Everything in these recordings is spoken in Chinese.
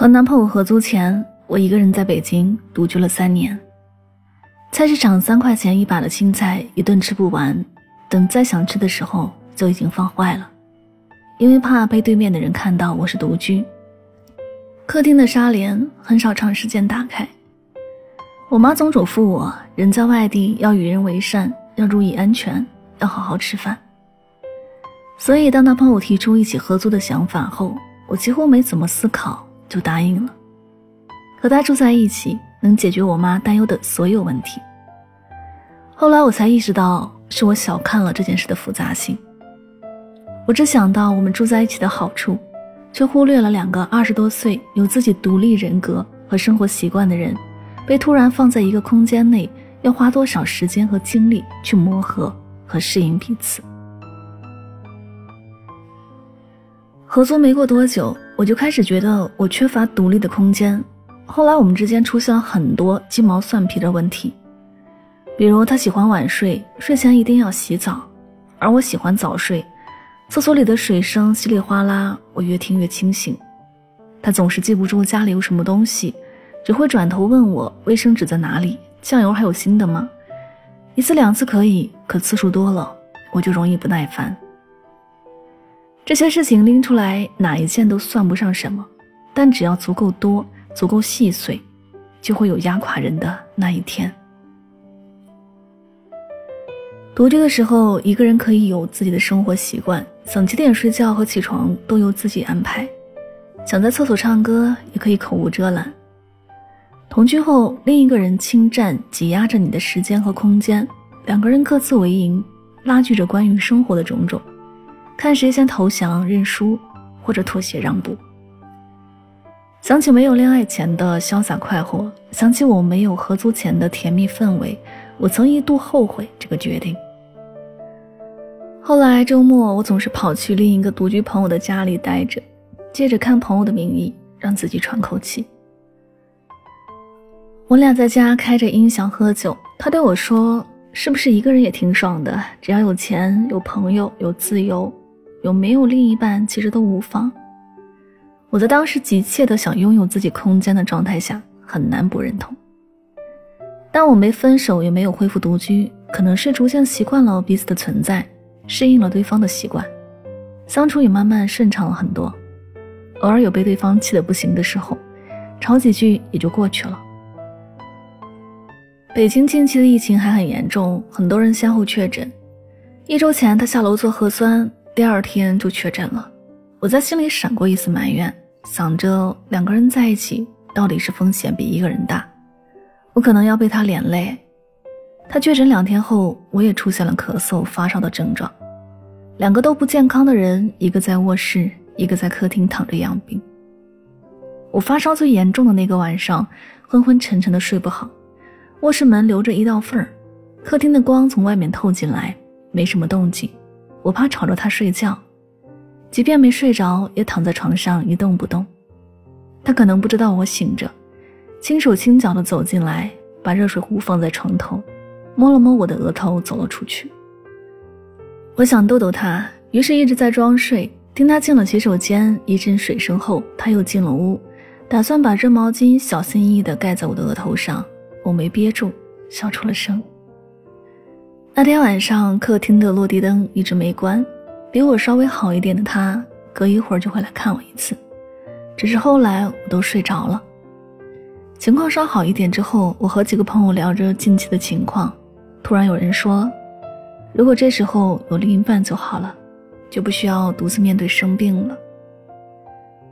和男朋友合租前，我一个人在北京独居了三年。菜市场三块钱一把的青菜，一顿吃不完，等再想吃的时候就已经放坏了。因为怕被对面的人看到我是独居，客厅的纱帘很少长时间打开。我妈总嘱咐我，人在外地要与人为善，要注意安全，要好好吃饭。所以，当男朋友提出一起合租的想法后，我几乎没怎么思考。就答应了，和他住在一起能解决我妈担忧的所有问题。后来我才意识到，是我小看了这件事的复杂性。我只想到我们住在一起的好处，却忽略了两个二十多岁、有自己独立人格和生活习惯的人，被突然放在一个空间内，要花多少时间和精力去磨合和适应彼此。合租没过多久。我就开始觉得我缺乏独立的空间，后来我们之间出现了很多鸡毛蒜皮的问题，比如他喜欢晚睡，睡前一定要洗澡，而我喜欢早睡，厕所里的水声稀里哗啦，我越听越清醒。他总是记不住家里有什么东西，只会转头问我卫生纸在哪里，酱油还有新的吗？一次两次可以，可次数多了，我就容易不耐烦。这些事情拎出来，哪一件都算不上什么，但只要足够多、足够细碎，就会有压垮人的那一天。独居的时候，一个人可以有自己的生活习惯，想几点睡觉和起床都由自己安排，想在厕所唱歌也可以口无遮拦。同居后，另一个人侵占、挤压着你的时间和空间，两个人各自为营，拉锯着关于生活的种种。看谁先投降认输，或者妥协让步。想起没有恋爱前的潇洒快活，想起我没有合租前的甜蜜氛围，我曾一度后悔这个决定。后来周末，我总是跑去另一个独居朋友的家里待着，借着看朋友的名义让自己喘口气。我俩在家开着音响喝酒，他对我说：“是不是一个人也挺爽的？只要有钱、有朋友、有自由。”有没有另一半其实都无妨。我在当时急切的想拥有自己空间的状态下，很难不认同。但我没分手，也没有恢复独居，可能是逐渐习惯了彼此的存在，适应了对方的习惯，相处也慢慢顺畅了很多。偶尔有被对方气得不行的时候，吵几句也就过去了。北京近期的疫情还很严重，很多人先后确诊。一周前，他下楼做核酸。第二天就确诊了，我在心里闪过一丝埋怨，想着两个人在一起到底是风险比一个人大，我可能要被他连累。他确诊两天后，我也出现了咳嗽、发烧的症状，两个都不健康的人，一个在卧室，一个在客厅躺着养病。我发烧最严重的那个晚上，昏昏沉沉的睡不好，卧室门留着一道缝儿，客厅的光从外面透进来，没什么动静。我怕吵着他睡觉，即便没睡着，也躺在床上一动不动。他可能不知道我醒着，轻手轻脚地走进来，把热水壶放在床头，摸了摸我的额头，走了出去。我想逗逗他，于是一直在装睡。听他进了洗手间，一阵水声后，他又进了屋，打算把热毛巾小心翼翼地盖在我的额头上。我没憋住，笑出了声。那天晚上，客厅的落地灯一直没关。比我稍微好一点的他，隔一会儿就会来看我一次。只是后来我都睡着了。情况稍好一点之后，我和几个朋友聊着近期的情况，突然有人说：“如果这时候有另一半就好了，就不需要独自面对生病了。”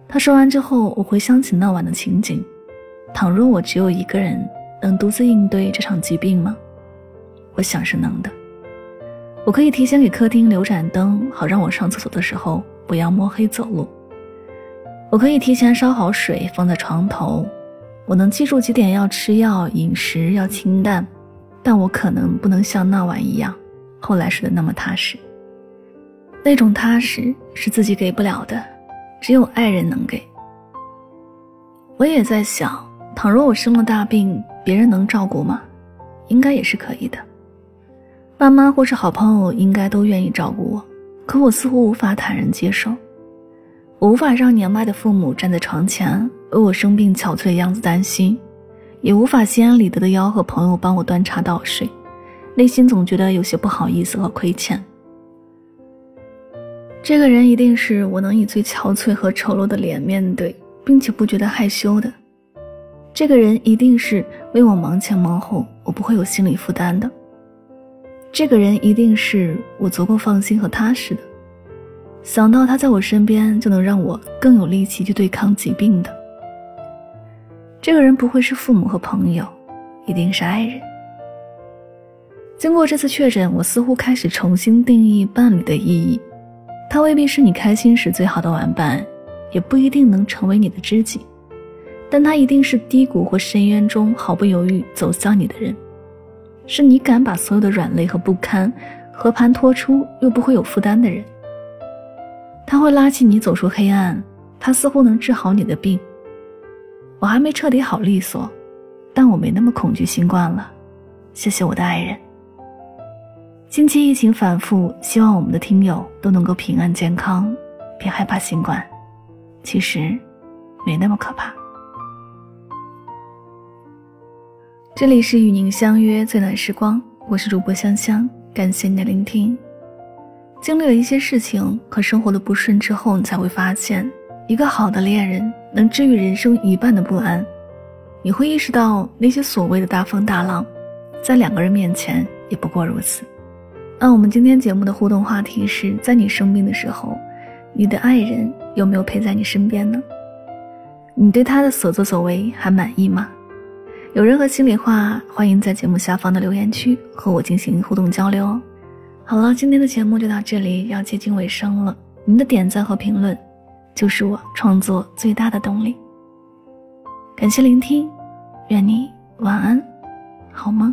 他说完之后，我回想起那晚的情景：倘若我只有一个人，能独自应对这场疾病吗？我想是能的。我可以提前给客厅留盏灯，好让我上厕所的时候不要摸黑走路。我可以提前烧好水放在床头，我能记住几点要吃药，饮食要清淡，但我可能不能像那晚一样，后来睡得那么踏实。那种踏实是自己给不了的，只有爱人能给。我也在想，倘若我生了大病，别人能照顾吗？应该也是可以的。爸妈或是好朋友应该都愿意照顾我，可我似乎无法坦然接受。我无法让年迈的父母站在床前为我生病憔悴的样子担心，也无法心安理得的吆喝朋友帮我端茶倒水，内心总觉得有些不好意思和亏欠。这个人一定是我能以最憔悴和丑陋的脸面对，并且不觉得害羞的。这个人一定是为我忙前忙后，我不会有心理负担的。这个人一定是我足够放心和踏实的。想到他在我身边，就能让我更有力气去对抗疾病的。这个人不会是父母和朋友，一定是爱人。经过这次确诊，我似乎开始重新定义伴侣的意义。他未必是你开心时最好的玩伴，也不一定能成为你的知己，但他一定是低谷或深渊中毫不犹豫走向你的人，是你敢把所有的软肋和不堪和盘托出又不会有负担的人。他会拉起你走出黑暗，他似乎能治好你的病。我还没彻底好利索，但我没那么恐惧新冠了。谢谢我的爱人。近期疫情反复，希望我们的听友都能够平安健康，别害怕新冠，其实没那么可怕。这里是与您相约最暖时光，我是主播香香，感谢你的聆听。经历了一些事情和生活的不顺之后，你才会发现，一个好的恋人能治愈人生一半的不安。你会意识到，那些所谓的大风大浪，在两个人面前也不过如此。那我们今天节目的互动话题是在你生病的时候，你的爱人有没有陪在你身边呢？你对他的所作所为还满意吗？有任何心里话，欢迎在节目下方的留言区和我进行互动交流。好了，今天的节目就到这里，要接近尾声了。您的点赞和评论，就是我创作最大的动力。感谢聆听，愿你晚安，好梦。